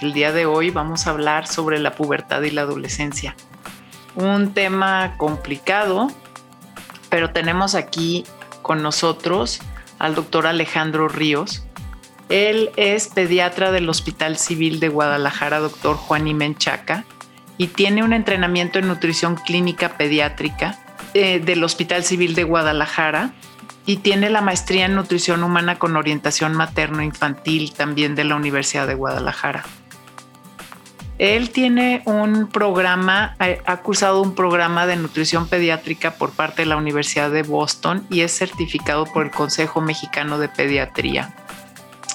El día de hoy vamos a hablar sobre la pubertad y la adolescencia. Un tema complicado, pero tenemos aquí con nosotros al doctor Alejandro Ríos. Él es pediatra del Hospital Civil de Guadalajara, doctor Juan Imenchaca, y tiene un entrenamiento en nutrición clínica pediátrica eh, del Hospital Civil de Guadalajara y tiene la maestría en nutrición humana con orientación materno-infantil también de la Universidad de Guadalajara. Él tiene un programa, ha cursado un programa de nutrición pediátrica por parte de la Universidad de Boston y es certificado por el Consejo Mexicano de Pediatría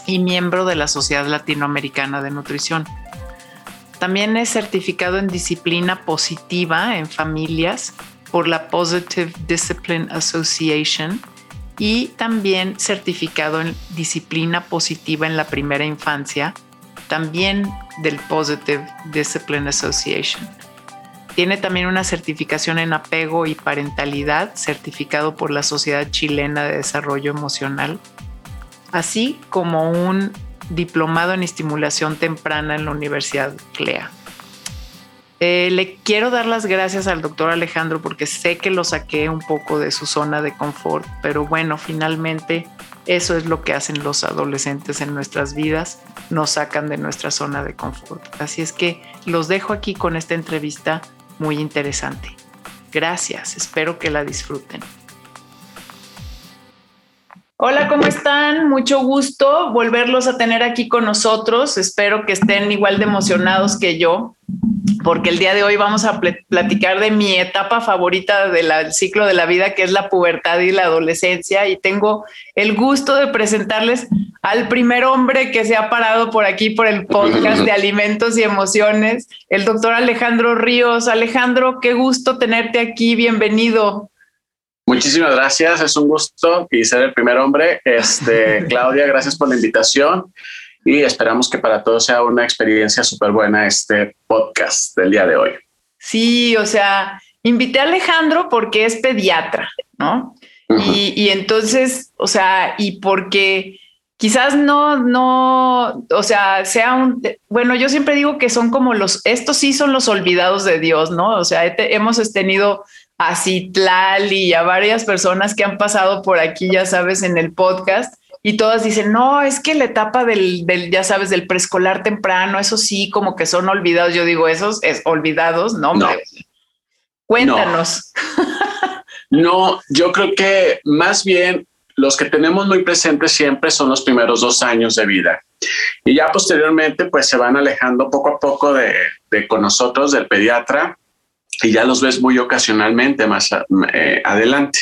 y miembro de la Sociedad Latinoamericana de Nutrición. También es certificado en disciplina positiva en familias por la Positive Discipline Association y también certificado en disciplina positiva en la primera infancia, también del Positive Discipline Association. Tiene también una certificación en apego y parentalidad, certificado por la Sociedad Chilena de Desarrollo Emocional, así como un diplomado en estimulación temprana en la Universidad CLEA. Eh, le quiero dar las gracias al doctor Alejandro porque sé que lo saqué un poco de su zona de confort, pero bueno, finalmente eso es lo que hacen los adolescentes en nuestras vidas, nos sacan de nuestra zona de confort. Así es que los dejo aquí con esta entrevista muy interesante. Gracias, espero que la disfruten. Hola, ¿cómo están? Mucho gusto volverlos a tener aquí con nosotros. Espero que estén igual de emocionados que yo porque el día de hoy vamos a platicar de mi etapa favorita del ciclo de la vida, que es la pubertad y la adolescencia, y tengo el gusto de presentarles al primer hombre que se ha parado por aquí por el podcast de alimentos y emociones, el doctor Alejandro Ríos. Alejandro, qué gusto tenerte aquí, bienvenido. Muchísimas gracias, es un gusto y ser el primer hombre. Este, Claudia, gracias por la invitación y esperamos que para todos sea una experiencia súper buena este podcast del día de hoy. Sí, o sea, invité a Alejandro porque es pediatra, ¿no? y, y, entonces, o sea, y porque quizás no, no, o sea, sea un, bueno, yo siempre digo que son como los, estos sí son los olvidados de Dios, ¿no? O sea, hemos tenido a Citlal y a varias personas que han pasado por aquí, ya sabes, en el podcast y todas dicen, no, es que la etapa del, ya sabes, del preescolar temprano, eso sí, como que son olvidados. Yo digo, esos es olvidados, no, Cuéntanos. No. yo creo que más bien los que tenemos muy presentes siempre son los primeros dos años de vida. Y ya posteriormente, pues se van alejando poco a poco de, con nosotros, del pediatra, y ya los ves muy ocasionalmente más eh, adelante.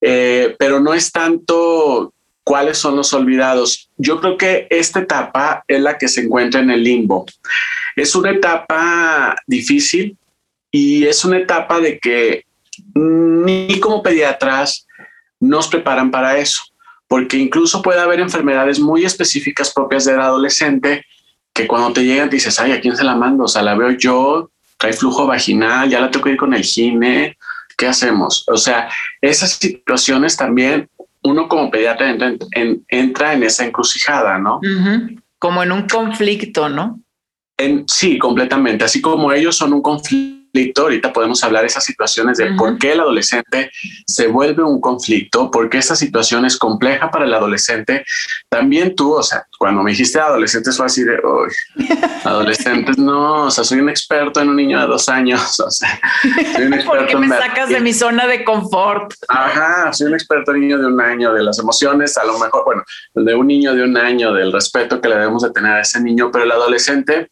Eh, pero no es tanto ¿Cuáles son los olvidados? Yo creo que esta etapa es la que se encuentra en el limbo. Es una etapa difícil y es una etapa de que ni como pediatras nos preparan para eso, porque incluso puede haber enfermedades muy específicas propias del adolescente que cuando te llegan dices, ay, ¿a quién se la mando? O sea, la veo yo, hay flujo vaginal, ya la tengo que ir con el gine, ¿qué hacemos? O sea, esas situaciones también uno como pediatra entra en, entra en esa encrucijada, ¿no? Como en un conflicto, ¿no? En, sí, completamente. Así como ellos son un conflicto ahorita podemos hablar de esas situaciones de por qué el adolescente se vuelve un conflicto, por qué esa situación es compleja para el adolescente. También tú, o sea, cuando me dijiste adolescentes fue así de, adolescentes, no, o sea, soy un experto en un niño de dos años, o sea, soy un experto ¿Por qué me sacas de mi zona de confort? Ajá, soy un experto niño de un año, de las emociones, a lo mejor, bueno, de un niño de un año, del respeto que le debemos de tener a ese niño, pero el adolescente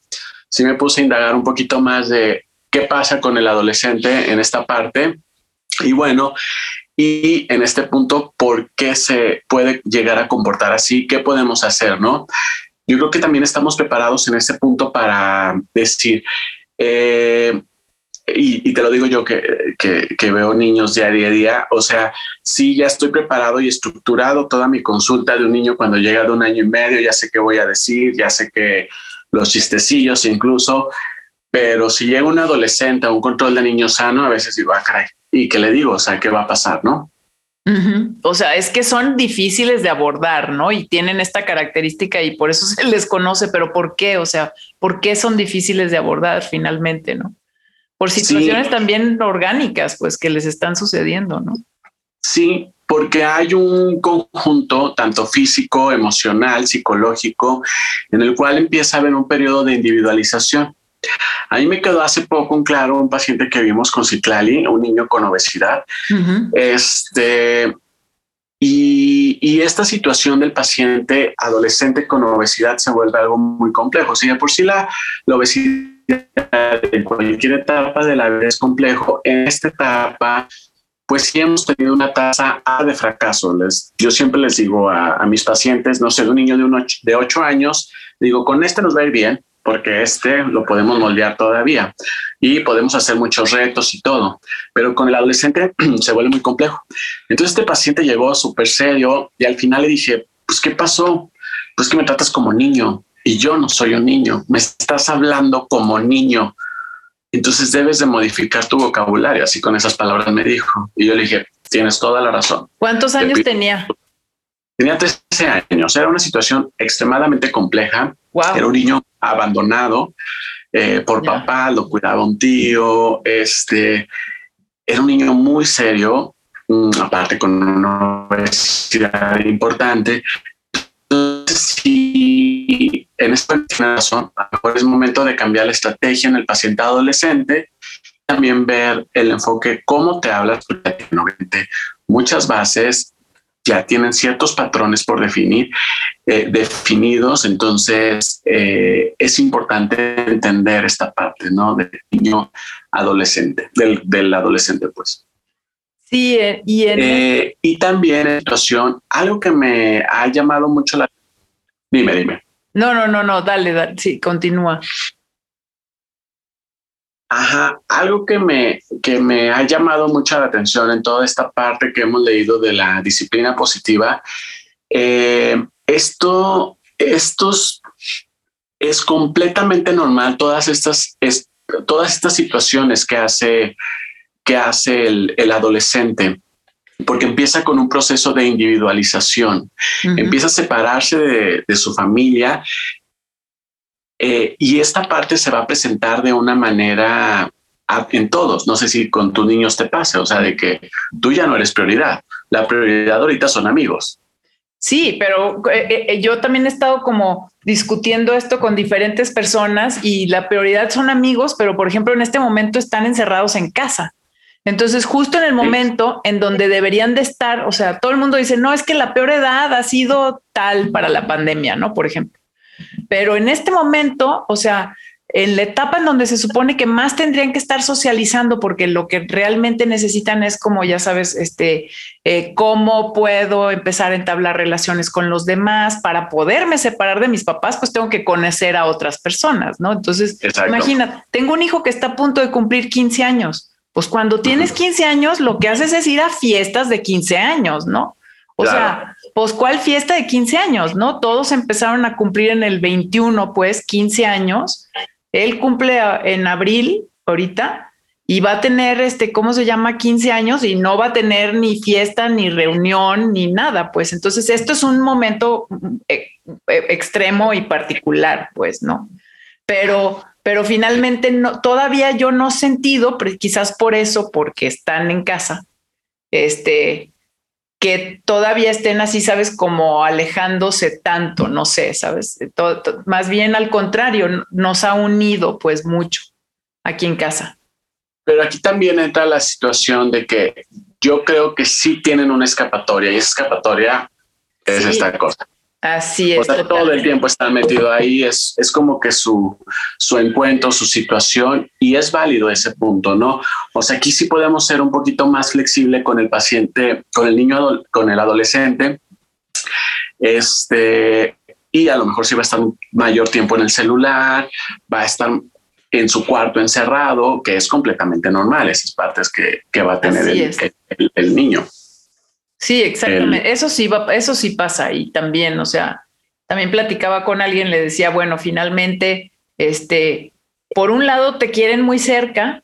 sí me puse a indagar un poquito más de qué pasa con el adolescente en esta parte. Y bueno, y en este punto, ¿por qué se puede llegar a comportar así? ¿Qué podemos hacer? ¿No? yo creo que también estamos preparados en ese punto para decir, eh, y, te lo digo yo que, que, veo niños día a día, o sea, sí, ya estoy preparado y estructurado toda mi consulta de un niño cuando llega de un año y medio, ya sé qué voy a decir, ya sé que los chistecillos incluso, pero si llega un adolescente a un control de niño sano, a veces digo, ah, caray, ¿y qué le digo? O sea, ¿qué va a pasar? ¿No? O sea, es que son difíciles de abordar, ¿no? Y tienen esta característica y por eso se les conoce, pero ¿por qué? O sea, ¿por qué son difíciles de abordar finalmente, ¿no? Por situaciones también orgánicas, pues, que les están sucediendo, ¿no? Sí, porque hay un conjunto, tanto físico, emocional, psicológico, en el cual empieza a haber un periodo de individualización. A mí me quedó hace poco un claro un paciente que vimos con Ciclali, un niño con obesidad. Este y, esta situación del paciente adolescente con obesidad se vuelve algo muy complejo. Si de por sí la, la obesidad en cualquier etapa de la vida es complejo, en esta etapa pues sí hemos tenido una tasa de fracaso. Les, yo siempre les digo a, mis pacientes, no sé, un niño de, un de ocho años, digo, con este nos va a ir bien, porque este lo podemos moldear todavía y podemos hacer muchos retos y todo, pero con el adolescente se vuelve muy complejo. Entonces este paciente llegó súper serio y al final le dije, pues ¿qué pasó? Pues que me tratas como niño y yo no soy un niño, me estás hablando como niño. Entonces debes de modificar tu vocabulario, así con esas palabras me dijo. Y yo le dije, tienes toda la razón. ¿Cuántos años tenía? Tenía 13 años, era una situación extremadamente compleja. Era un niño abandonado eh, por papá, lo cuidaba un tío, este, era un niño muy serio, mm, aparte con una obesidad importante. Entonces, si en esta razón, a lo mejor es momento de cambiar la estrategia en el paciente adolescente, también ver el enfoque, cómo te hablas, muchas bases ya tienen ciertos patrones por definir, eh, definidos, entonces eh, es importante entender esta parte, ¿no? Del niño adolescente, del, del adolescente, pues. Sí, eh, y, en... y también en situación, algo que me ha llamado mucho la... Dime, dime. No, no, no, no, dale, dale, sí, continúa. Ajá, algo que me, que me ha llamado mucha la atención en toda esta parte que hemos leído de la disciplina positiva, eh, esto, estos es completamente normal, todas estas, todas estas situaciones que hace, que hace el, adolescente porque empieza con un proceso de individualización, empieza a separarse de, de, su familia eh, y esta parte se va a presentar de una manera en todos. No sé si con tus niños te pasa, o sea, de que tú ya no eres prioridad. La prioridad ahorita son amigos. Sí, pero eh, eh, yo también he estado como discutiendo esto con diferentes personas y la prioridad son amigos, pero por ejemplo en este momento están encerrados en casa. Entonces, justo en el momento en donde deberían de estar, o sea, todo el mundo dice, no, es que la peor edad ha sido tal para la pandemia, ¿no? Por ejemplo. Pero en este momento, o sea, en la etapa en donde se supone que más tendrían que estar socializando porque lo que realmente necesitan es como ya sabes, este, eh, cómo puedo empezar a entablar relaciones con los demás para poderme separar de mis papás, pues tengo que conocer a otras personas, ¿no? Entonces, imagina, tengo un hijo que está a punto de cumplir 15 años. Pues cuando tienes 15 años, lo que haces es ir a fiestas de 15 años, ¿no? O sea, pues cuál fiesta de 15 años, ¿no? Todos empezaron a cumplir en el 21, pues 15 años. Él cumple en abril ahorita y va a tener este, ¿cómo se llama? 15 años y no va a tener ni fiesta, ni reunión, ni nada. Pues entonces esto es un momento eh, eh, extremo y particular, pues, ¿no? Pero, pero finalmente no, todavía yo no he sentido, quizás por eso, porque están en casa, este, que todavía estén así, sabes, como alejándose tanto, no sé, sabes, más bien al contrario, nos ha unido pues mucho aquí en casa. Pero aquí también entra la situación de que yo creo que sí tienen una escapatoria y esa escapatoria es esta cosa. Así es. todo el tiempo están metido ahí, es, es como que su, su encuentro, su situación, y es válido ese punto, ¿no? O sea, aquí sí podemos ser un poquito más flexible con el paciente, con el niño, con el adolescente, este, y a lo mejor sí va a estar mayor tiempo en el celular, va a estar en su cuarto encerrado, que es completamente normal, esas partes que, que va a tener el, el, niño. Sí, exactamente. eso sí va, eso sí pasa y también, o sea, también platicaba con alguien, le decía, bueno, finalmente, este, por un lado te quieren muy cerca,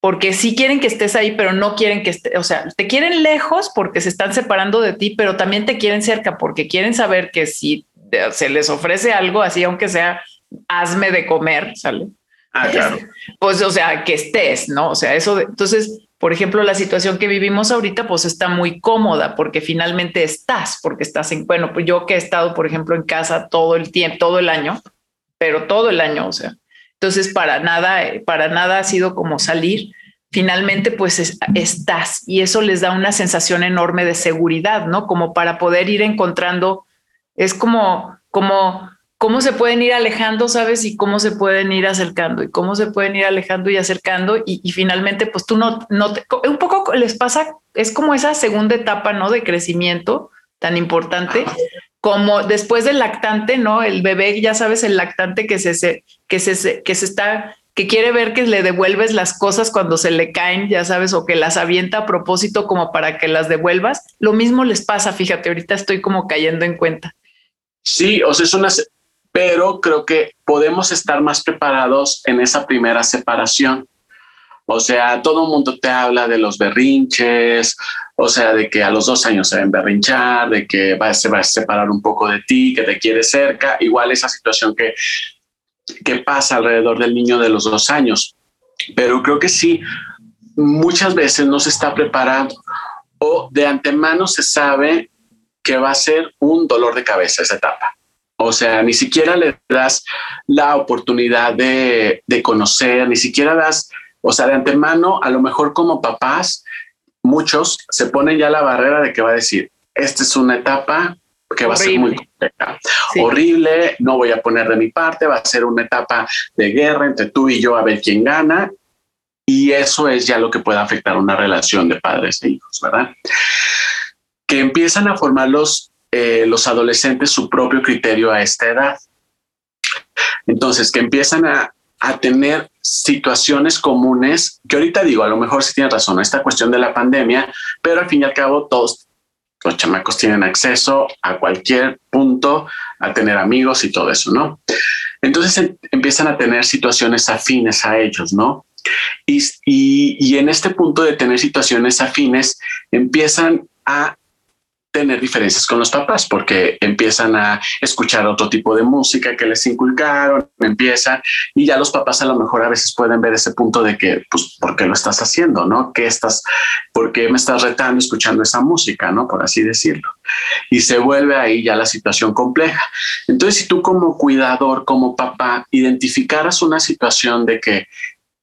porque sí quieren que estés ahí, pero no quieren que estés, o sea, te quieren lejos porque se están separando de ti, pero también te quieren cerca porque quieren saber que si se les ofrece algo así, aunque sea hazme de comer, ¿sale? Ah, claro. Pues, o sea, que estés, ¿no? O sea, eso, entonces, por ejemplo, la situación que vivimos ahorita, pues está muy cómoda porque finalmente estás, porque estás en, bueno, pues yo que he estado, por ejemplo, en casa todo el tiempo, todo el año, pero todo el año, o sea, entonces, para nada, para nada ha sido como salir. Finalmente, pues estás y eso les da una sensación enorme de seguridad, ¿no? Como para poder ir encontrando, es como, como, cómo se pueden ir alejando, ¿sabes? Y cómo se pueden ir acercando y cómo se pueden ir alejando y acercando. Y, finalmente, pues tú no, no te, un poco les pasa, es como esa segunda etapa, ¿no? De crecimiento tan importante, como después del lactante, ¿no? El bebé, ya sabes, el lactante que se, que se, que se está, que quiere ver que le devuelves las cosas cuando se le caen, ya sabes, o que las avienta a propósito como para que las devuelvas. Lo mismo les pasa, fíjate, ahorita estoy como cayendo en cuenta. Sí, o sea, es una, pero creo que podemos estar más preparados en esa primera separación. O sea, todo el mundo te habla de los berrinches, o sea, de que a los dos años se ven berrinchar, de que va, se va a separar un poco de ti, que te quiere cerca. Igual esa situación que, que pasa alrededor del niño de los dos años. Pero creo que sí, muchas veces no se está preparando o de antemano se sabe que va a ser un dolor de cabeza esa etapa. O sea, ni siquiera le das la oportunidad de, de conocer, ni siquiera das o sea, de antemano, a lo mejor como papás, muchos se ponen ya la barrera de que va a decir, esta es una etapa que va a ser muy compleja, horrible, no voy a poner de mi parte, va a ser una etapa de guerra entre tú y yo a ver quién gana. Y eso es ya lo que puede afectar una relación de padres e hijos, ¿verdad? Que empiezan a formar los, eh, los adolescentes su propio criterio a esta edad. Entonces, que empiezan a, a tener situaciones comunes, que ahorita digo, a lo mejor sí tiene razón, esta cuestión de la pandemia, pero al fin y al cabo todos los chamacos tienen acceso a cualquier punto, a tener amigos y todo eso, ¿no? Entonces em, empiezan a tener situaciones afines a ellos, ¿no? Y, y, y en este punto de tener situaciones afines, empiezan a tener diferencias con los papás porque empiezan a escuchar otro tipo de música que les inculcaron, empiezan y ya los papás a lo mejor a veces pueden ver ese punto de que, pues, ¿por qué lo estás haciendo? ¿No? ¿Qué estás, por qué me estás retando escuchando esa música? ¿No? Por así decirlo. Y se vuelve ahí ya la situación compleja. Entonces, si tú como cuidador, como papá, identificaras una situación de que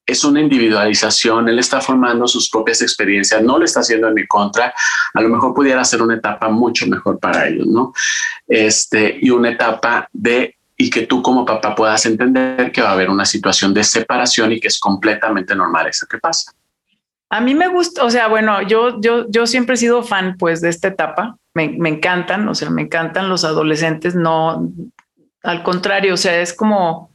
es una individualización, él está formando sus propias experiencias, no lo está haciendo en mi contra, a lo mejor pudiera ser una etapa mucho mejor para ellos, ¿no? Este, y una etapa de, y que tú como papá puedas entender que va a haber una situación de separación y que es completamente normal eso que pasa. A mí me gusta, o sea, bueno, yo, yo, yo siempre he sido fan pues de esta etapa, me, me encantan, o sea, me encantan los adolescentes, no, al contrario, o sea, es como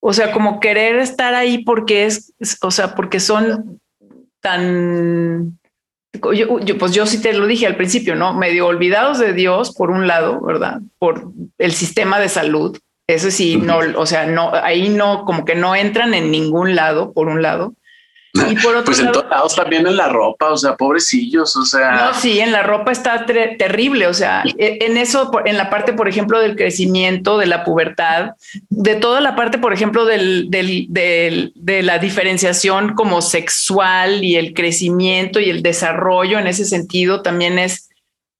o sea, como querer estar ahí porque es, o sea, porque son tan, yo, pues yo sí te lo dije al principio, ¿no? Medio olvidados de Dios, por un lado, ¿verdad? Por el sistema de salud. Eso sí, no, o sea, no, ahí no, como que no entran en ningún lado, por un lado. Y por otro pues en todos lados también en la ropa, o sea, pobrecillos, o sea. No, sí, en la ropa está terrible, o sea, e, en eso, en la parte, por ejemplo, del crecimiento, de la pubertad, de toda la parte, por ejemplo, del, del, del, de la diferenciación como sexual y el crecimiento y el desarrollo en ese sentido también es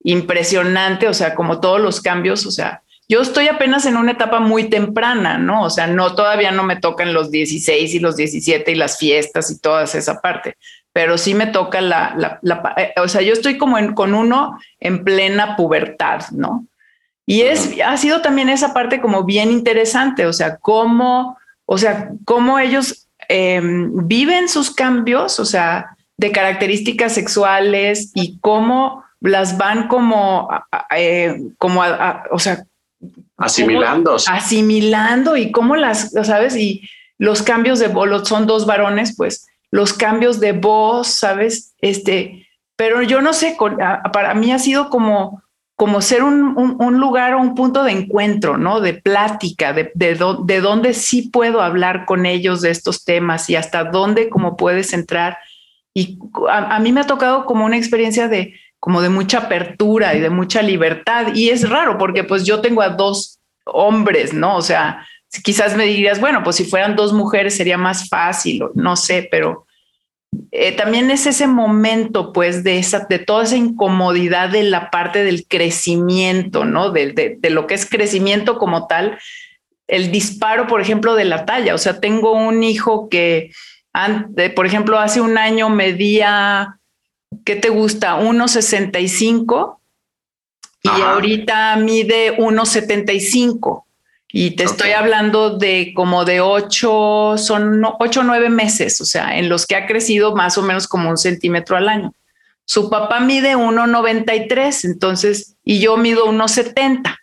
impresionante, o sea, como todos los cambios, o sea, yo estoy apenas en una etapa muy temprana, ¿no? O sea, no, todavía no me tocan los 16 y los 17 y las fiestas y toda esa parte, pero sí me toca la, la, eh, o sea, yo estoy como en, con uno en plena pubertad, ¿no? Y es, ha sido también esa parte como bien interesante, o sea, cómo, o sea, cómo ellos em, viven sus cambios, o sea, de características sexuales y cómo las van como, eh, como, o sea, Asimilando. Asimilando y cómo las, ¿sabes? Y los cambios de voz, son dos varones, pues los cambios de voz, ¿sabes? Este, pero yo no sé, para mí ha sido como, como ser un, un, lugar o un punto de encuentro, ¿no? De plática, de, de, de dónde sí puedo hablar con ellos de estos temas y hasta dónde como puedes entrar. Y a mí me ha tocado como una experiencia de, como de mucha apertura y de mucha libertad. Y es raro porque pues yo tengo a dos hombres, ¿no? O sea, quizás me dirías, bueno, pues si fueran dos mujeres sería más fácil, no sé, pero eh, también es ese momento, pues, de, esa, de toda esa incomodidad de la parte del crecimiento, ¿no? De, de, lo que es crecimiento como tal, el disparo, por ejemplo, de la talla. O sea, tengo un hijo que, por ejemplo, hace un año medía ¿qué te gusta? 1,65 y ahorita mide 1,75. Y te estoy hablando de como de 8, son 8 o 9 meses, o sea, en los que ha crecido más o menos como un centímetro al año. Su papá mide 1,93, entonces, y yo mido 1,70.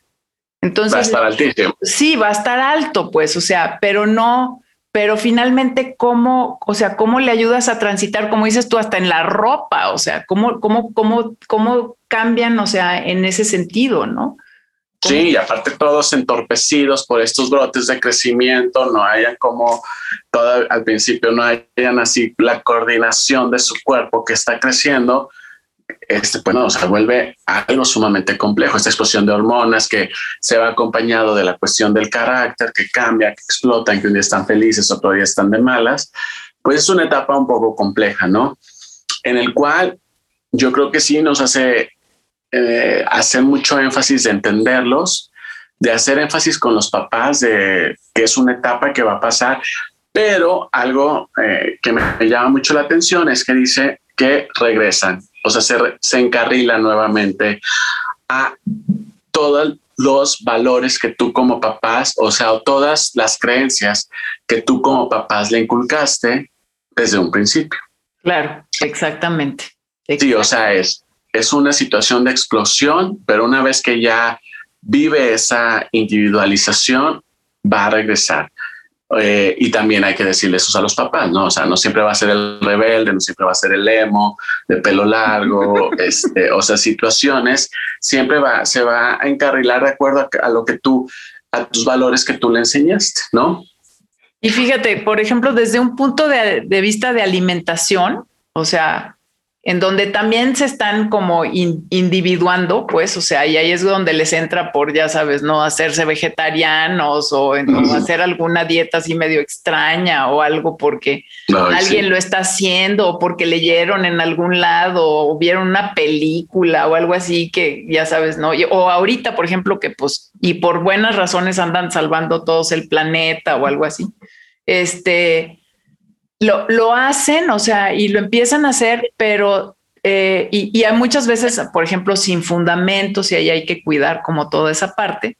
Entonces, va a estar altísimo. Sí, va a estar alto, pues, o sea, pero no, pero finalmente cómo, o sea, cómo le ayudas a transitar, como dices tú, hasta en la ropa, o sea, cómo, cómo, cómo, cómo cambian, o sea, en ese sentido, ¿no? Sí, y aparte todos entorpecidos por estos brotes de crecimiento, no hayan como todo, al principio no hayan así la coordinación de su cuerpo que está creciendo, este, bueno, se vuelve algo sumamente complejo. Esta explosión de hormonas que se va acompañado de la cuestión del carácter que cambia, que explotan, que un día están felices, otro día están de malas, pues es una etapa un poco compleja, ¿no? En el cual yo creo que sí nos hace eh, hacer mucho énfasis de entenderlos, de hacer énfasis con los papás de que es una etapa que va a pasar, pero algo eh, que me llama mucho la atención es que dice que regresan o sea, se, se encarrila nuevamente a todos los valores que tú como papás, o sea, todas las creencias que tú como papás le inculcaste desde un principio. Claro, exactamente. Sí, o sea, es, es una situación de explosión, pero una vez que ya vive esa individualización, va a regresar. Eh, y también hay que decirle eso a los papás, ¿no? O sea, no siempre va a ser el rebelde, no siempre va a ser el emo, de pelo largo, este, o sea, situaciones, siempre va, se va a encarrilar de acuerdo a, lo que tú, a tus valores que tú le enseñaste, ¿no? Y fíjate, por ejemplo, desde un punto de, de vista de alimentación, o sea, en donde también se están como individuando, pues, o sea, y ahí es donde les entra por, ya sabes, no hacerse vegetarianos o, hacer alguna dieta así medio extraña o algo porque alguien lo está haciendo o porque leyeron en algún lado o vieron una película o algo así que, ya sabes, ¿no? o ahorita, por ejemplo, que pues, y por buenas razones andan salvando todos el planeta o algo así. Este, lo, lo hacen, o sea, y lo empiezan a hacer, pero eh, y, hay muchas veces, por ejemplo, sin fundamentos y ahí hay que cuidar como toda esa parte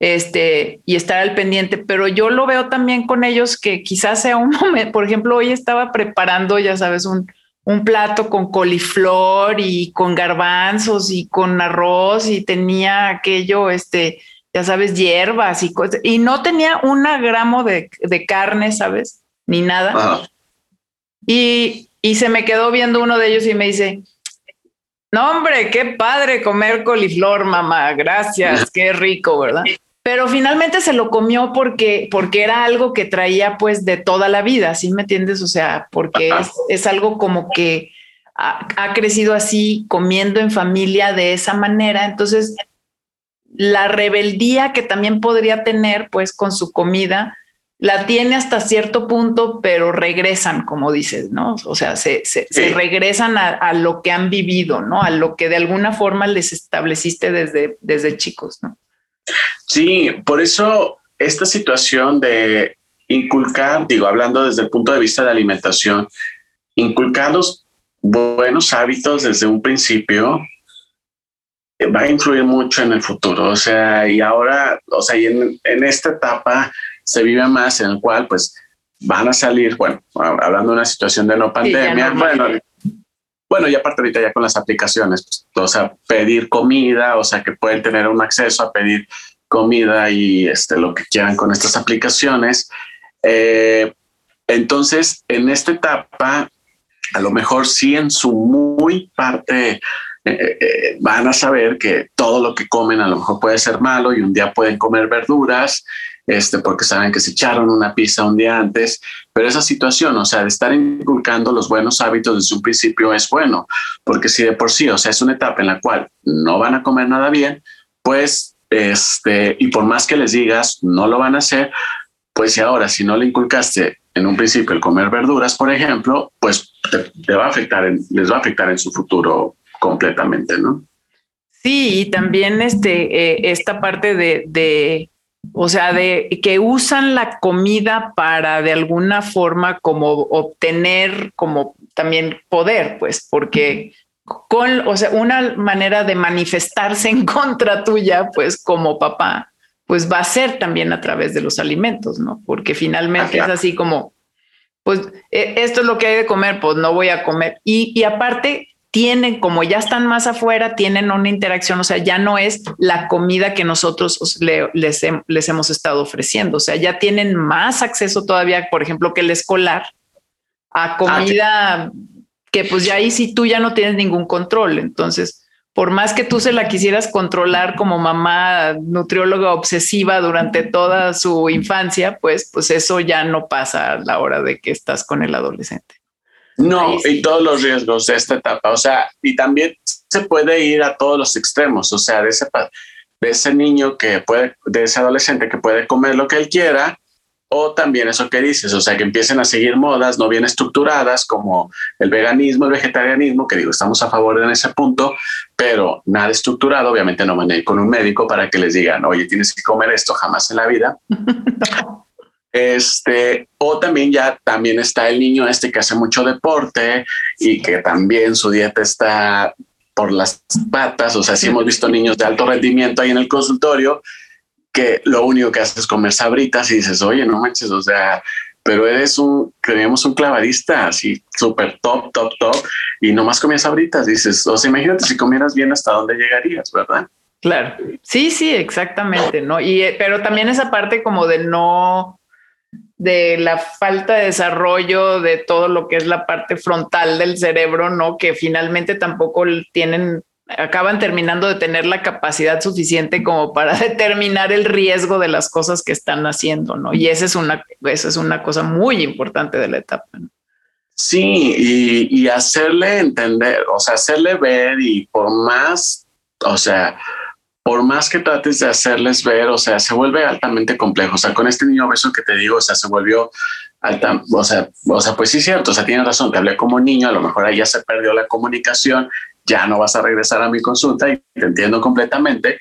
este, y estar al pendiente, pero yo lo veo también con ellos que quizás sea un momento, por ejemplo, hoy estaba preparando, ya sabes, un, un plato con coliflor y con garbanzos y con arroz y tenía aquello, este, ya sabes, hierbas y cosas, y no tenía un gramo de, de carne, ¿sabes? Ni nada. Y, y se me quedó viendo uno de ellos y me dice, no hombre, qué padre comer coliflor, mamá, gracias, qué rico, ¿verdad? Pero finalmente se lo comió porque, porque era algo que traía pues de toda la vida, ¿sí me entiendes? O sea, porque es, algo como que ha, ha, crecido así, comiendo en familia de esa manera. Entonces, la rebeldía que también podría tener pues con su comida, la tiene hasta cierto punto, pero regresan, como dices, ¿no? O sea, se, regresan a, lo que han vivido, ¿no? A lo que de alguna forma les estableciste desde, desde chicos, ¿no? Sí, por eso esta situación de inculcar, digo, hablando desde el punto de vista de alimentación, inculcar los buenos hábitos desde un principio eh, va a influir mucho en el futuro. O sea, y ahora, o sea, y en, en esta etapa, se vive más en el cual pues van a salir, bueno, hablando de una situación de no pandemia, bueno, bueno, y aparte ahorita ya con las aplicaciones, pues, o sea, pedir comida, o sea, que pueden tener un acceso a pedir comida y este, lo que quieran con estas aplicaciones. Eh, entonces, en esta etapa, a lo mejor sí en su muy parte eh, eh, van a saber que todo lo que comen a lo mejor puede ser malo y un día pueden comer verduras, este, porque saben que se echaron una pizza un día antes, pero esa situación, o sea, de estar inculcando los buenos hábitos desde un principio es bueno, porque si de por sí, o sea, es una etapa en la cual no van a comer nada bien, pues, este, y por más que les digas, no lo van a hacer, pues si ahora, si no le inculcaste en un principio el comer verduras, por ejemplo, pues te, va a afectar, les va a afectar en su futuro completamente, ¿no? Sí, y también este, eh, esta parte de, de, o sea, de que usan la comida para de alguna forma como obtener como también poder, pues, porque con, o sea, una manera de manifestarse en contra tuya, pues, como papá, pues va a ser también a través de los alimentos, ¿no? Porque finalmente es así como, pues, e, esto es lo que hay de comer, pues no voy a comer. Y, y aparte, tienen, como ya están más afuera, tienen una interacción, o sea, ya no es la comida que nosotros les, les, hemos estado ofreciendo, o sea, ya tienen más acceso todavía, por ejemplo, que el escolar a comida que pues ya ahí sí tú ya no tienes ningún control, entonces, por más que tú se la quisieras controlar como mamá nutrióloga obsesiva durante toda su infancia, pues, pues eso ya no pasa a la hora de que estás con el adolescente. No, y todos los riesgos de esta etapa, o sea, y también se puede ir a todos los extremos, o sea, de ese, de ese niño que puede, de ese adolescente que puede comer lo que él quiera, o también eso que dices, o sea, que empiecen a seguir modas no bien estructuradas como el veganismo, el vegetarianismo, que digo, estamos a favor en ese punto, pero nada estructurado, obviamente no van a ir con un médico para que les digan, oye, tienes que comer esto jamás en la vida. Este, o también ya también está el niño este que hace mucho deporte y que también su dieta está por las patas. O sea, si hemos visto niños de alto rendimiento ahí en el consultorio que lo único que hace es comer sabritas y dices, oye, no manches, o sea, pero eres un, creemos un clavadista así súper top, top, top y nomás comías sabritas. Dices, o sea, imagínate si comieras bien hasta dónde llegarías, ¿verdad? Claro, sí, sí, exactamente, ¿no? Y, eh, pero también esa parte como de no, de la falta de desarrollo de todo lo que es la parte frontal del cerebro, ¿no? Que finalmente tampoco tienen, acaban terminando de tener la capacidad suficiente como para determinar el riesgo de las cosas que están haciendo, ¿no? Y esa es una, es una cosa muy importante de la etapa. Sí, y, y hacerle entender, o sea, hacerle ver y por más, o sea, por más que trates de hacerles ver, o sea, se vuelve altamente complejo. O sea, con este niño beso que te digo, o sea, se volvió alta, o sea, o sea, pues sí, cierto, o sea, tienes razón, te hablé como niño, a lo mejor ahí ya se perdió la comunicación, ya no vas a regresar a mi consulta y te entiendo completamente.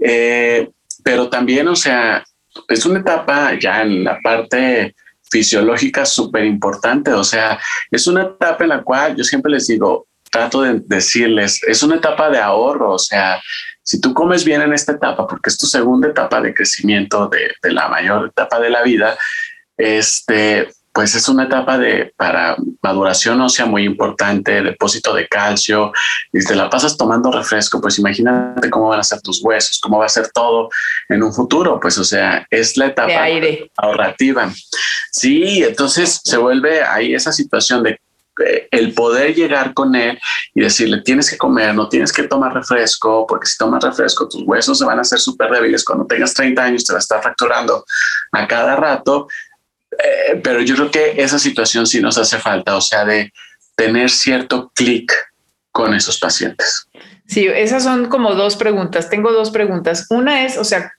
Eh, pero también, o sea, es una etapa ya en la parte fisiológica súper importante, o sea, es una etapa en la cual yo siempre les digo, trato de decirles, es una etapa de ahorro, o sea, si tú comes bien en esta etapa, porque es tu segunda etapa de crecimiento de, la mayor etapa de la vida, este, pues es una etapa de para maduración ósea muy importante, depósito de calcio, y te la pasas tomando refresco, pues imagínate cómo van a ser tus huesos, cómo va a ser todo en un futuro, pues o sea, es la etapa ahorrativa. Sí, entonces se vuelve ahí esa situación de el poder llegar con él y decirle tienes que comer, no tienes que tomar refresco, porque si tomas refresco tus huesos se van a hacer súper débiles. Cuando tengas 30 años te va a estar fracturando a cada rato. Eh, pero yo creo que esa situación sí nos hace falta, o sea, de tener cierto clic con esos pacientes. Sí, esas son como dos preguntas. Tengo dos preguntas. Una es, o sea,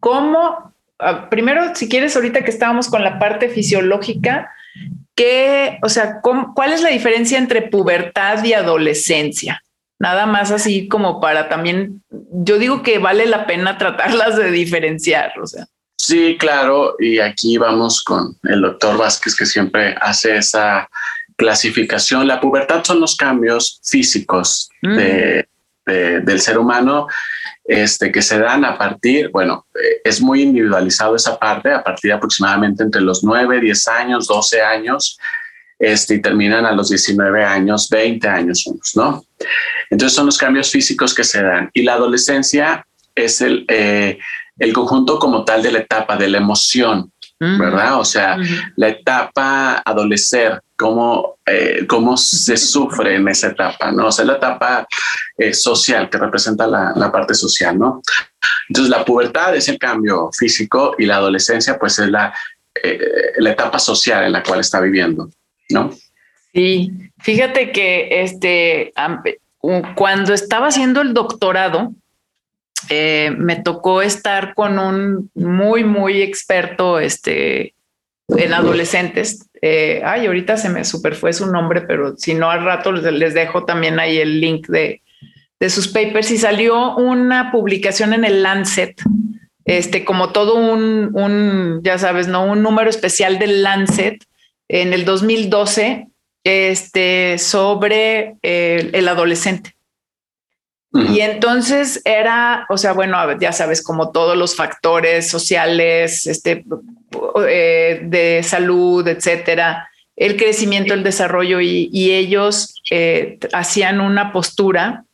¿cómo? Ah, primero, si quieres, ahorita que estábamos con la parte fisiológica, ¿Qué, o sea, cuál es la diferencia entre pubertad y adolescencia? Nada más así como para también, yo digo que vale la pena tratarlas de diferenciar, o sea. Sí, claro, y aquí vamos con el doctor Vázquez que siempre hace esa clasificación. La pubertad son los cambios físicos mm. Del ser humano este, que se dan a partir, bueno, eh, es muy individualizado esa parte, a partir aproximadamente entre los 9, 10 años, 12 años, este, y terminan a los 19 años, 20 años ¿no? Entonces son los cambios físicos que se dan. Y la adolescencia es el, eh, el conjunto como tal de la etapa de la emoción, ¿verdad? O sea, la etapa adolecer, cómo, eh, cómo se sufre en esa etapa, ¿no? O sea, la etapa eh, social que representa la, la, parte social, ¿no? Entonces, la pubertad es el cambio físico y la adolescencia, pues, es la, eh, la etapa social en la cual está viviendo, ¿no? Sí, fíjate que este, cuando estaba haciendo el doctorado, eh, me tocó estar con un muy, muy experto este, en adolescentes. Eh, ay, ahorita se me super fue su nombre, pero si no al rato les, dejo también ahí el link de, de, sus papers y salió una publicación en el Lancet, este, como todo un, un, ya sabes, ¿no? Un número especial del Lancet en el 2012 este, sobre el, el adolescente. Y entonces era, o sea, bueno, ya sabes, como todos los factores sociales, este, eh, de salud, etcétera, el crecimiento, el desarrollo, y, ellos eh, hacían una postura,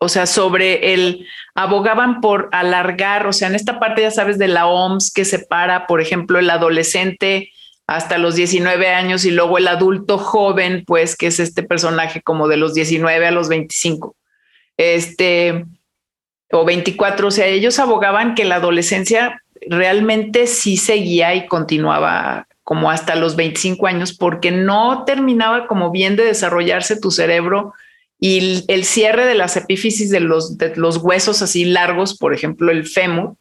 o sea, sobre el, abogaban por alargar, o sea, en esta parte, ya sabes, de la OMS que separa, por ejemplo, el adolescente hasta los 19 años y luego el adulto joven, pues, que es este personaje como de los 19 a los 25, este, o 24, o sea, ellos abogaban que la adolescencia realmente sí seguía y continuaba como hasta los 25 años, porque no terminaba como bien de desarrollarse tu cerebro y el cierre de las epífisis de los, de los huesos así largos, por ejemplo, el fémur,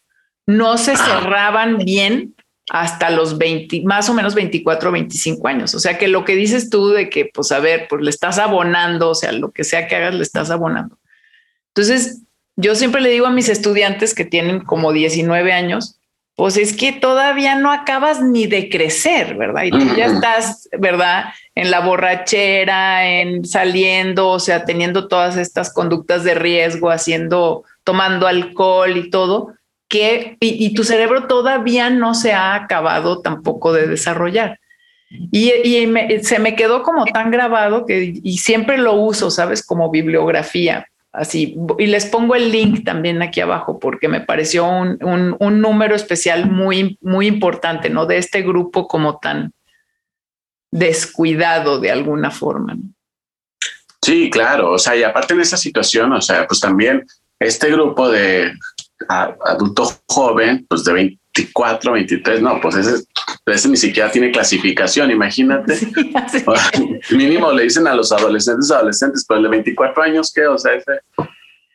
no se cerraban bien hasta los 20, más o menos 24 o 25 años. O sea que lo que dices tú de que, pues a ver, pues le estás abonando, o sea, lo que sea que hagas, le estás abonando. Entonces, yo siempre le digo a mis estudiantes que tienen como 19 años, pues es que todavía no acabas ni de crecer, ¿verdad? Y tú ya estás, ¿verdad? En la borrachera, en saliendo, o sea, teniendo todas estas conductas de riesgo, haciendo, tomando alcohol y todo y, tu cerebro todavía no se ha acabado tampoco de desarrollar. Y, se me quedó como tan grabado que y siempre lo uso, ¿sabes? Como bibliografía. Así, y les pongo el link también aquí abajo porque me pareció un, un, número especial muy, muy importante, ¿no? De este grupo como tan descuidado de alguna forma. Sí, claro. O sea, y aparte en esa situación, o sea, pues también este grupo de adulto joven, pues de 24, 23, no, pues ese, ese ni siquiera tiene clasificación, imagínate. Mínimo le dicen a los adolescentes, adolescentes, pero el de 24 años, ¿qué? O sea, ese...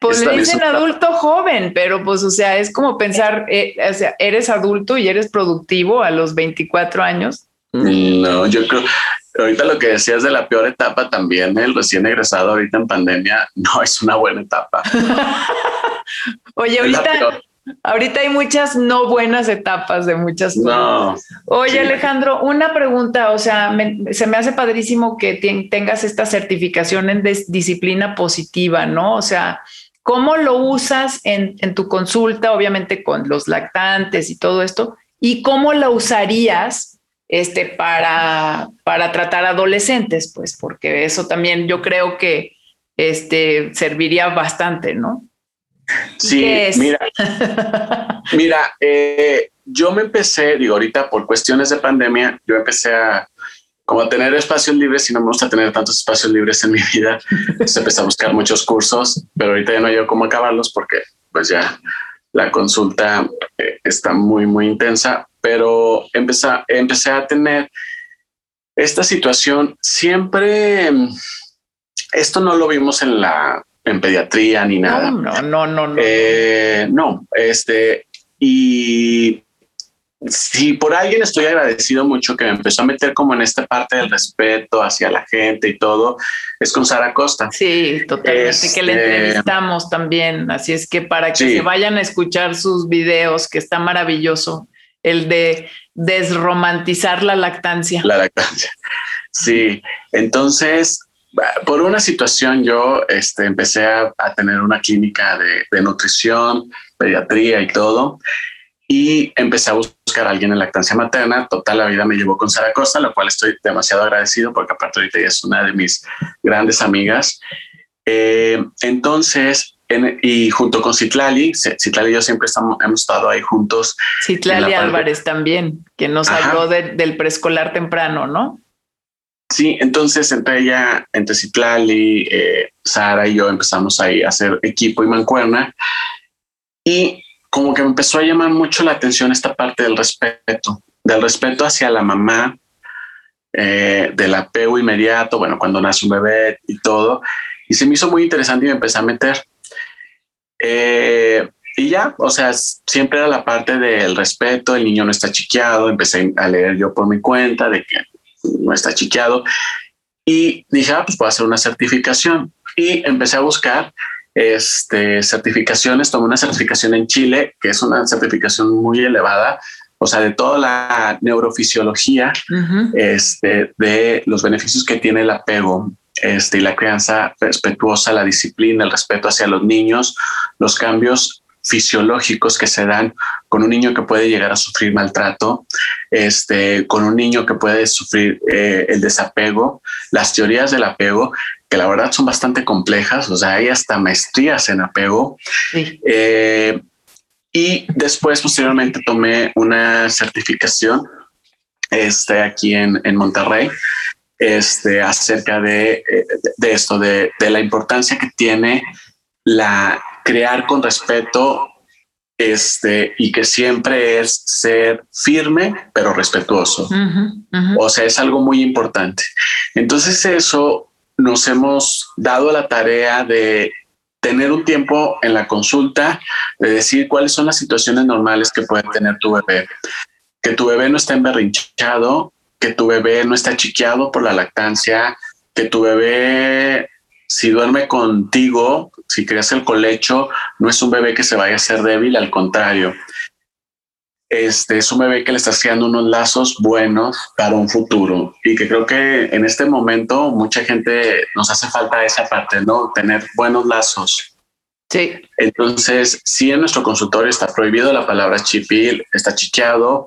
Pues le dicen adulto joven, pero pues, o sea, es como pensar, eh, o sea, eres adulto y eres productivo a los 24 años. No, yo creo, ahorita lo que decías de la peor etapa también, el recién egresado ahorita en pandemia, no es una buena etapa. Oye, ahorita, ahorita hay muchas no buenas etapas de muchas cosas. Oye, Alejandro, una pregunta, o sea, se me hace padrísimo que tengas esta certificación en disciplina positiva, ¿no? O sea, ¿cómo lo usas en, en tu consulta, obviamente con los lactantes y todo esto? ¿Y cómo lo usarías este, para, para tratar adolescentes? Pues porque eso también yo creo que este, serviría bastante, ¿no? Sí, mira, mira, eh, yo me empecé, digo, ahorita por cuestiones de pandemia, yo empecé a como a tener espacios libres y no me gusta tener tantos espacios libres en mi vida. Entonces empecé a buscar muchos cursos, pero ahorita ya no llego cómo acabarlos porque pues ya la consulta eh, está muy, muy intensa, pero empecé, empecé a tener esta situación siempre. Esto no lo vimos en la en pediatría ni nada. No, no, no, no. Eh, no, este, y si por alguien estoy agradecido mucho que me empezó a meter como en esta parte del respeto hacia la gente y todo, es con Sara Costa. Sí, totalmente, que le este, entrevistamos también. Así es que para que se vayan a escuchar sus videos, que está maravilloso, el de desromantizar la lactancia. La lactancia. Sí, entonces por una situación yo este, empecé a, tener una clínica de, nutrición, pediatría y todo, y empecé a buscar a alguien en lactancia materna. Total, la vida me llevó con Sara Costa, lo cual estoy demasiado agradecido porque aparte ahorita ella es una de mis grandes amigas. Eh, entonces, y junto con Citlali, Citlali y yo siempre estamos, hemos estado ahí juntos. Citlali Álvarez también, que nos habló del preescolar temprano, ¿no? Sí, entonces entre ella, entre Citlali, eh, Sara y yo empezamos ahí a hacer equipo y mancuerna. Y como que me empezó a llamar mucho la atención esta parte del respeto, del respeto hacia la mamá, eh, del apego inmediato, bueno, cuando nace un bebé y todo. Y se me hizo muy interesante y me empecé a meter. Eh, y ya, o sea, siempre era la parte del respeto, el niño no está chiqueado, empecé a leer yo por mi cuenta de que no está chiqueado. Y dije, ah, pues puedo hacer una certificación y empecé a buscar este, certificaciones, tomé una certificación en Chile, que es una certificación muy elevada, o sea, de toda la neurofisiología, este, de los beneficios que tiene el apego este, y la crianza respetuosa, la disciplina, el respeto hacia los niños, los cambios fisiológicos que se dan con un niño que puede llegar a sufrir maltrato, este, con un niño que puede sufrir eh, el desapego, las teorías del apego, que la verdad son bastante complejas, o sea, hay hasta maestrías en apego. Eh, y después, posteriormente, tomé una certificación este, aquí en, en Monterrey este, acerca de, eh, de esto, de, de, la importancia que tiene la crear con respeto este, y que siempre es ser firme, pero respetuoso. O sea, es algo muy importante. Entonces eso nos hemos dado la tarea de tener un tiempo en la consulta, de decir cuáles son las situaciones normales que puede tener tu bebé. Que tu bebé no esté emberrinchado, que tu bebé no está chiqueado por la lactancia, que tu bebé, si duerme contigo, si creas el colecho, no es un bebé que se vaya a ser débil, al contrario. Este es un bebé que le está haciendo unos lazos buenos para un futuro y que creo que en este momento mucha gente nos hace falta esa parte, ¿no? Tener buenos lazos. Sí. Entonces, si en nuestro consultorio está prohibido la palabra chipil, está chiqueado,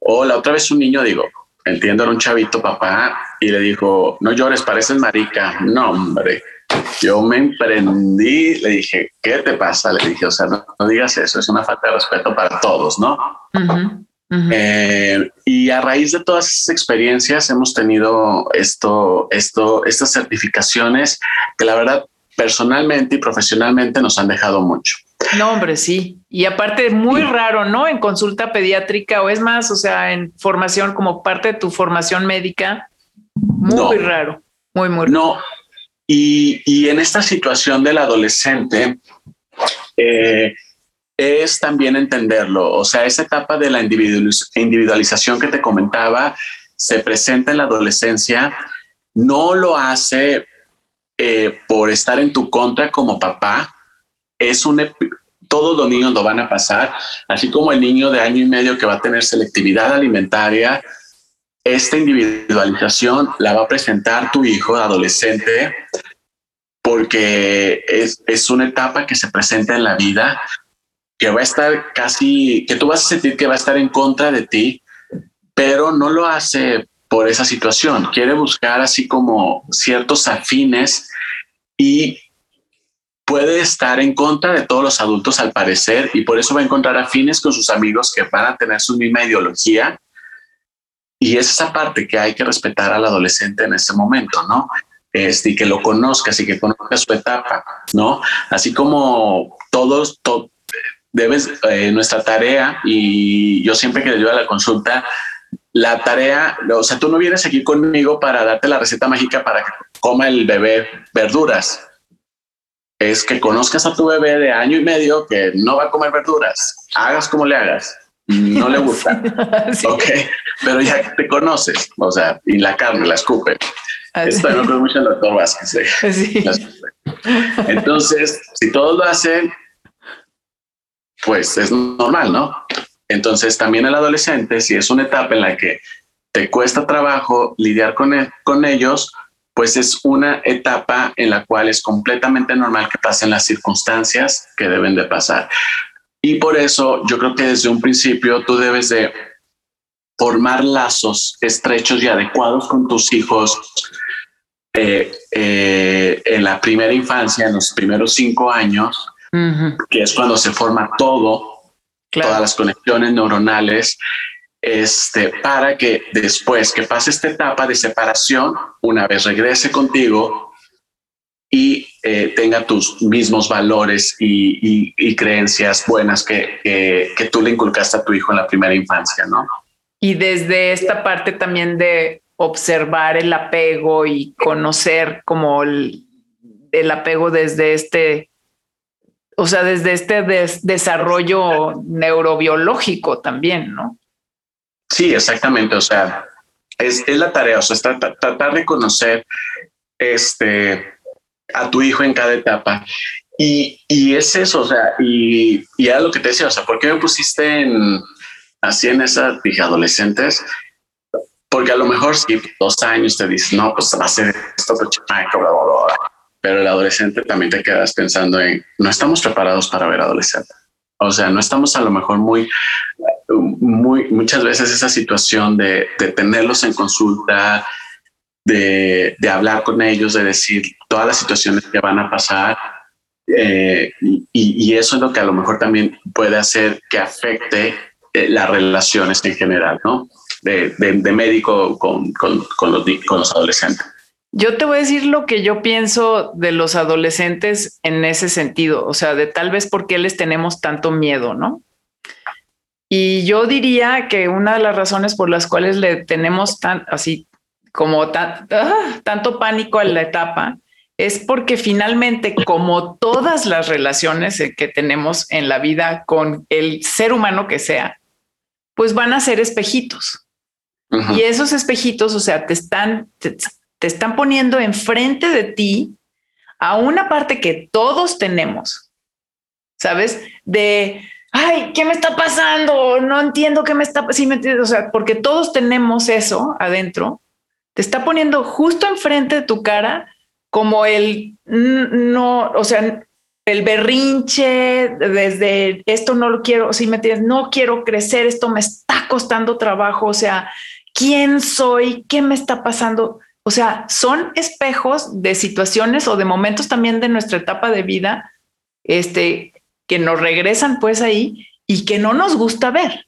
o la otra vez un niño, digo, entiendo, era un chavito papá y le dijo, no llores, pareces marica. No, hombre. Yo me emprendí, le dije, ¿qué te pasa? Le dije, o sea, no, digas eso, es una falta de respeto para todos, ¿no? Eh, y a raíz de todas esas experiencias hemos tenido esto, esto, estas certificaciones que la verdad personalmente y profesionalmente nos han dejado mucho. No, hombre, sí. Y aparte, muy raro, ¿no? En consulta pediátrica o es más, o sea, en formación como parte de tu formación médica, muy raro, muy, muy raro. No, y, en esta situación del adolescente, eh, es también entenderlo, o sea, esa etapa de la individualización que te comentaba se presenta en la adolescencia, no lo hace eh, por estar en tu contra como papá, es un todos los niños lo van a pasar, así como el niño de año y medio que va a tener selectividad alimentaria, esta individualización la va a presentar tu hijo adolescente porque es, es una etapa que se presenta en la vida que va a estar casi, que tú vas a sentir que va a estar en contra de ti, pero no lo hace por esa situación. Quiere buscar así como ciertos afines y puede estar en contra de todos los adultos al parecer y por eso va a encontrar afines con sus amigos que van a tener su misma ideología. Y es esa parte que hay que respetar al adolescente en ese momento, ¿no? Este, y que lo conozcas y que conozcas su etapa, ¿no? Así como todos, debes, eh, nuestra tarea, y yo siempre que le a la consulta, la tarea, o sea, tú no vienes aquí conmigo para darte la receta mágica para que coma el bebé verduras es que conozcas a tu bebé de año y medio que no va a comer verduras, hagas como le hagas, no le gusta. Ok, pero ya que te conoces, o sea, y la carne la escupe. Esto no creo mucho el doctor Vázquez. ¿eh? Sí. Entonces, si todos lo hacen, pues es normal, ¿no? Entonces, también el adolescente, si es una etapa en la que te cuesta trabajo lidiar con, e-, con ellos, pues es una etapa en la cual es completamente normal que pasen las circunstancias que deben de pasar. Y por eso yo creo que desde un principio tú debes de formar lazos estrechos y adecuados con tus hijos eh, eh, en la primera infancia, en los primeros cinco años, que es cuando se forma todo, todas las conexiones neuronales, este, para que después que pase esta etapa de separación, una vez regrese contigo y eh, tenga tus mismos valores y, creencias buenas que, que, tú le inculcaste a tu hijo en la primera infancia, ¿no? Y desde esta parte también de observar el apego y conocer como el, apego desde este, o sea, desde este desarrollo neurobiológico también, ¿no? Sí, exactamente. O sea, es, la tarea, o sea, es tratar de conocer este, a tu hijo en cada etapa. Y, y es eso, o sea, y, y era lo que te decía, o sea, ¿por qué me pusiste en, así en esas dije adolescentes? Porque a lo mejor si dos años te dices, no, pues va a ser esto, pero el adolescente también te quedas pensando en, no estamos preparados para ver adolescente. O sea, no estamos a lo mejor muy, muy, muchas veces esa situación de, tenerlos en consulta, de, hablar con ellos, de decir todas las situaciones que van a pasar. Eh, y, eso es lo que a lo mejor también puede hacer que afecte eh, las relaciones en general, ¿no? De, médico con, con, los, con los adolescentes. Yo te voy a decir lo que yo pienso de los adolescentes en ese sentido, o sea, de tal vez por qué les tenemos tanto miedo, ¿no? Y yo diría que una de las razones por las cuales le tenemos tan así como ah, tanto pánico a la etapa es porque finalmente, como todas las relaciones que tenemos en la vida con el ser humano que sea, pues van a ser espejitos. Y esos espejitos, o sea, te están, te están poniendo enfrente de ti a una parte que todos tenemos, ¿sabes? De, ay, ¿qué me está pasando? No entiendo qué me está pasando. o sea, porque todos tenemos eso adentro, te está poniendo justo enfrente de tu cara como el no, o sea, el berrinche desde esto no lo quiero, si me tienes, no quiero crecer, esto me está costando trabajo, o sea, ¿quién soy? ¿Qué me está pasando? O sea, son espejos de situaciones o de momentos también de nuestra etapa de vida, este, que nos regresan pues ahí y que no nos gusta ver.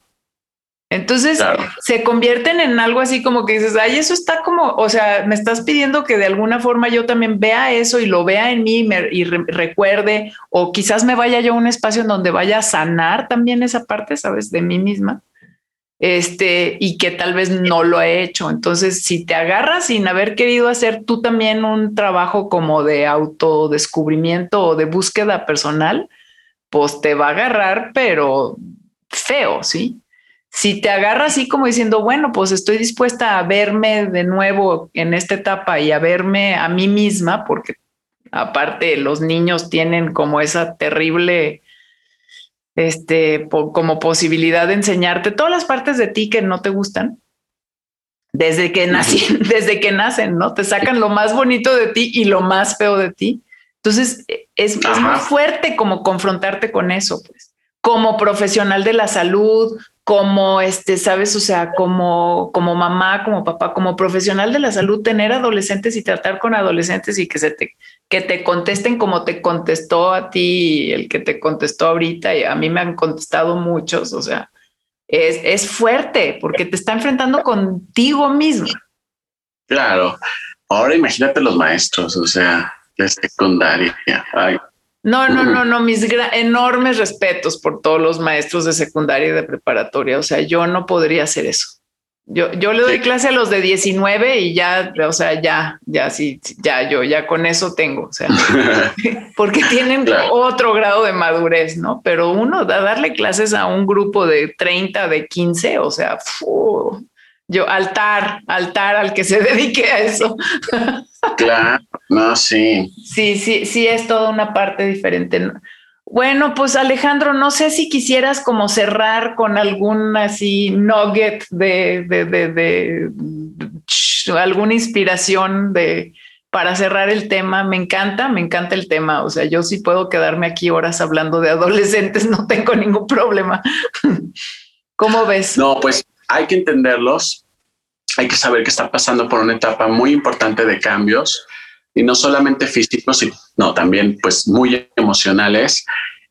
Entonces se convierten en algo así como que dices, ay, eso está como, o sea, me estás pidiendo que de alguna forma yo también vea eso y lo vea en mí y, recuerde, o quizás me vaya yo a un espacio en donde vaya a sanar también esa parte, sabes, de mí misma este, y que tal vez no lo he hecho. Entonces, si te agarras sin haber querido hacer tú también un trabajo como de autodescubrimiento o de búsqueda personal, pues te va a agarrar, pero feo, ¿sí? Si te agarras así como diciendo, bueno, pues estoy dispuesta a verme de nuevo en esta etapa y a verme a mí misma, porque aparte los niños tienen como esa terrible este, como posibilidad de enseñarte todas las partes de ti que no te gustan. Desde que, nacen, desde que nacen, ¿no? Te sacan lo más bonito de ti y lo más feo de ti. Entonces, e, es, es muy fuerte como confrontarte con eso, pues. Como profesional de la salud, como este, sabes, o sea, como, como mamá, como papá, como profesional de la salud, tener adolescentes y tratar con adolescentes y que se te, que te contesten como te contestó a ti, el que te contestó ahorita, y a mí me han contestado muchos, o sea, es, es fuerte porque te está enfrentando contigo mismo. Claro. Ahora imagínate los maestros, o sea, de secundaria. Ay, no, no, no, no, mis enormes respetos por todos los maestros de secundaria y de preparatoria. O sea, yo no podría hacer eso. Yo, yo le doy clase a los de 19 y ya, o sea, ya, ya, sí, ya, yo ya con eso tengo, o sea, porque tienen otro grado de madurez, ¿no? Pero uno da darle clases a un grupo de 30, de 15, o sea, yo altar, altar al que se dedique a eso. claro, no, sí. Sí, sí, sí, es toda una parte diferente. Bueno, pues Alejandro, no sé si quisieras como cerrar con algún así nugget de, de, de, alguna inspiración de para cerrar el tema. Me encanta, me encanta el tema. O sea, yo sí puedo quedarme aquí horas hablando de adolescentes, no tengo ningún problema. ¿Cómo ves? No, pues hay que entenderlos, hay que saber que está pasando por una etapa muy importante de cambios y no solamente físicos, no, también pues muy emocionales.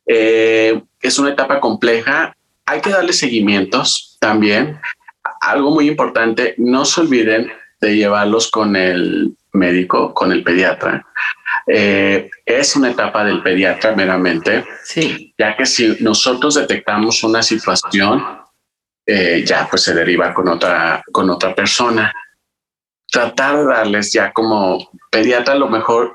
Eh, es una etapa compleja, hay que darle seguimientos también. Algo muy importante, no se olviden de llevarlos con el médico, con el pediatra. Eh, es una etapa del pediatra meramente, sí. ya que si nosotros detectamos una situación, eh, ya pues se deriva con otra, con otra persona. Tratar de darles ya como pediatra, a lo mejor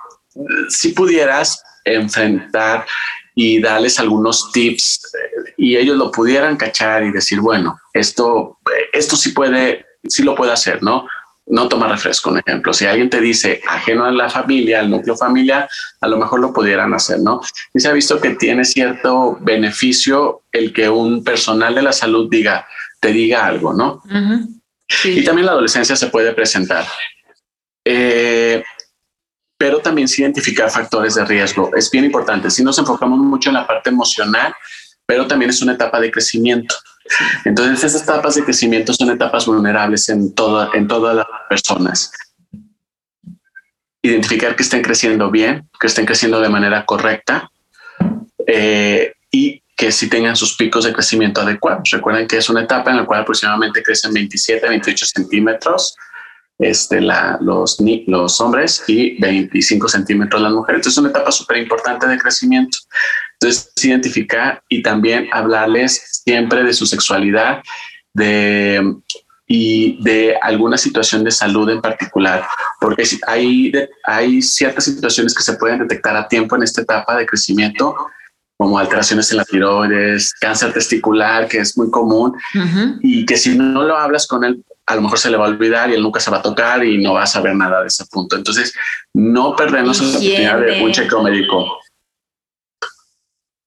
si pudieras enfrentar y darles algunos tips eh, y ellos lo pudieran cachar y decir, bueno, esto, esto sí puede, sí lo puede hacer, ¿no? No tomar refresco, un ejemplo. Si alguien te dice ajeno a la familia, al núcleo familiar, a lo mejor lo pudieran hacer, ¿no? Y se ha visto que tiene cierto beneficio el que un personal de la salud diga, te diga algo, ¿no? sí. Y también la adolescencia se puede presentar. Eh, pero también sí identificar factores de riesgo. Es bien importante. Si nos enfocamos mucho en la parte emocional, pero también es una etapa de crecimiento. Entonces, esas etapas de crecimiento son etapas vulnerables en, toda, en todas las personas. Identificar que estén creciendo bien, que estén creciendo de manera correcta eh, y que sí tengan sus picos de crecimiento adecuados. Recuerden que es una etapa en la cual aproximadamente crecen 27, 28 centímetros este, la, los, los hombres y 25 centímetros las mujeres. Entonces es una etapa súper importante de crecimiento. Entonces, identificar y también hablarles siempre de su sexualidad, de y de alguna situación de salud en particular, porque hay, hay ciertas situaciones que se pueden detectar a tiempo en esta etapa de crecimiento, como alteraciones en la tiroides, cáncer testicular, que es muy común, y que si no lo hablas con él a lo mejor se le va a olvidar y él nunca se va a tocar y no va a saber nada de ese punto. Entonces, no perdernos la oportunidad de un chequeo médico.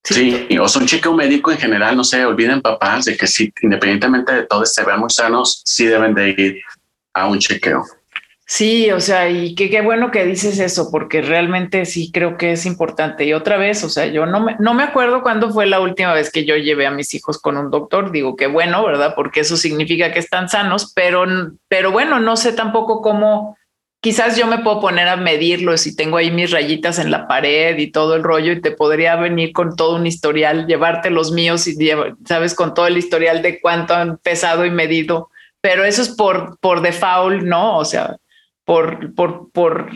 Sí. o sea, un chequeo médico en general, no se olviden papás de que si independientemente de todo se vean muy sanos, sí deben de ir a un chequeo. Sí, o sea, y qué, bueno que dices eso, porque realmente sí creo que es importante. Y otra vez, o sea, yo no me, no me acuerdo cuándo fue la última vez que yo llevé a mis hijos con un doctor. Digo que bueno, ¿verdad? Porque eso significa que están sanos, pero, pero bueno, no sé tampoco cómo, quizás yo me puedo poner a medirlo si tengo ahí mis rayitas en la pared y todo el rollo y te podría venir con todo un historial, llevarte los míos y sabes con todo el historial de cuánto han pesado y medido, pero eso es por, por default, ¿no? O sea, por, por, por,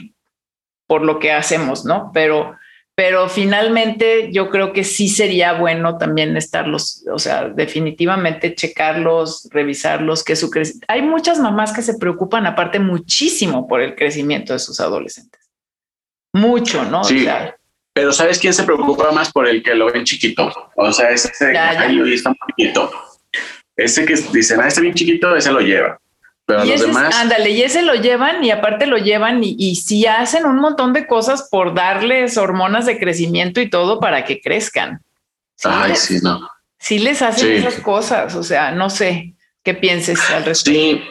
por lo que hacemos, ¿no? Pero, pero finalmente yo creo que sí sería bueno también estarlos, o sea, definitivamente checarlos, revisarlos, que su Hay muchas mamás que se preocupan aparte muchísimo por el crecimiento de sus adolescentes. Mucho, ¿no? Sí. pero ¿sabes quién se preocupa más por el que lo ven chiquito? O sea, ese que está muy chiquito. Ese que dicen, ah, este bien chiquito, ese lo lleva. Pero y los demás. ándale, y ese lo llevan y aparte lo llevan y, y sí hacen un montón de cosas por darles hormonas de crecimiento y todo para que crezcan. Ay, sí, no. Sí les hacen esas cosas, o sea, no sé qué pienses al respecto. Sí,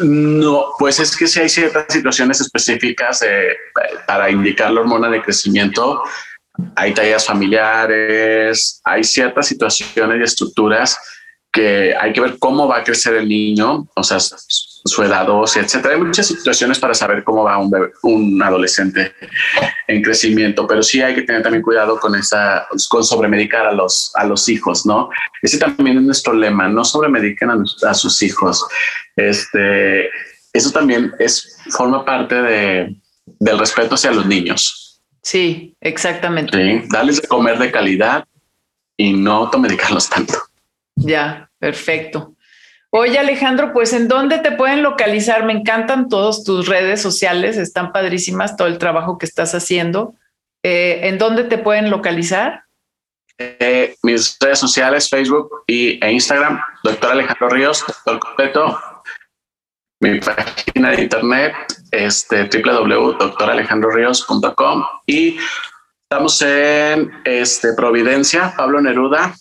no, pues es que sí hay ciertas situaciones específicas para indicar la hormona de crecimiento. Hay tallas familiares, hay ciertas situaciones y estructuras que hay que ver cómo va a crecer el niño, o sea, su edad y etcétera. Hay muchas situaciones para saber cómo va un, un adolescente en crecimiento, pero sí hay que tener también cuidado con esa, con sobremedicar a los, a los hijos, ¿no? Ese también es nuestro lema, no sobremediquen a, a sus hijos. Este, eso también es, forma parte de, del respeto hacia los niños. Sí, exactamente. Sí, darles de comer de calidad y no automedicarlos tanto. Ya, perfecto. Oye Alejandro, pues ¿en dónde te pueden localizar? Me encantan todas tus redes sociales, están padrísimas, todo el trabajo que estás haciendo. Eh, ¿En dónde te pueden localizar? Eh, mis redes sociales, Facebook y, e Instagram, doctor Alejandro Ríos, doctor completo. Mi página de internet, este, www.doctoralejandroríos.com y estamos en este, Providencia, Pablo Neruda,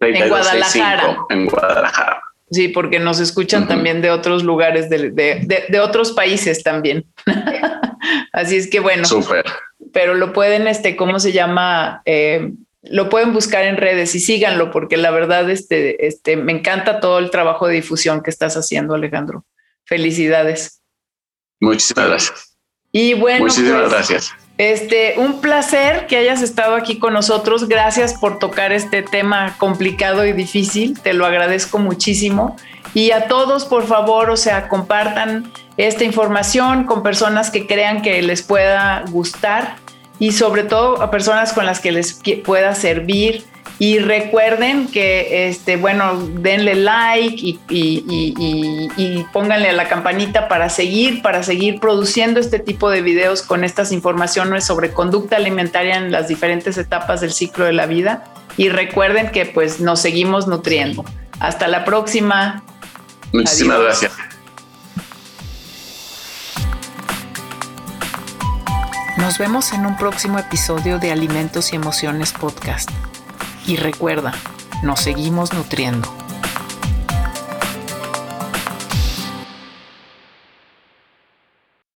en Guadalajara. En Guadalajara. Sí, porque nos escuchan también de otros lugares, de, de, de, otros países también. Así es que bueno. Súper. Pero lo pueden, este, ¿cómo se llama? Eh, lo pueden buscar en redes y síganlo, porque la verdad, este, este, me encanta todo el trabajo de difusión que estás haciendo, Alejandro. Felicidades. Muchísimas gracias. Y bueno, muchísimas pues, gracias. Este, un placer que hayas estado aquí con nosotros. Gracias por tocar este tema complicado y difícil. Te lo agradezco muchísimo. Y a todos, por favor, o sea, compartan esta información con personas que crean que les pueda gustar y sobre todo a personas con las que les pueda servir. Y recuerden que, este, bueno, denle like y, y, pónganle a la campanita para seguir, para seguir produciendo este tipo de videos con estas informaciones sobre conducta alimentaria en las diferentes etapas del ciclo de la vida. Y recuerden que pues nos seguimos nutriendo. Hasta la próxima. Muchísimas gracias. Nos vemos en un próximo episodio de Alimentos y Emociones Podcast. Y recuerda, nos seguimos nutriendo.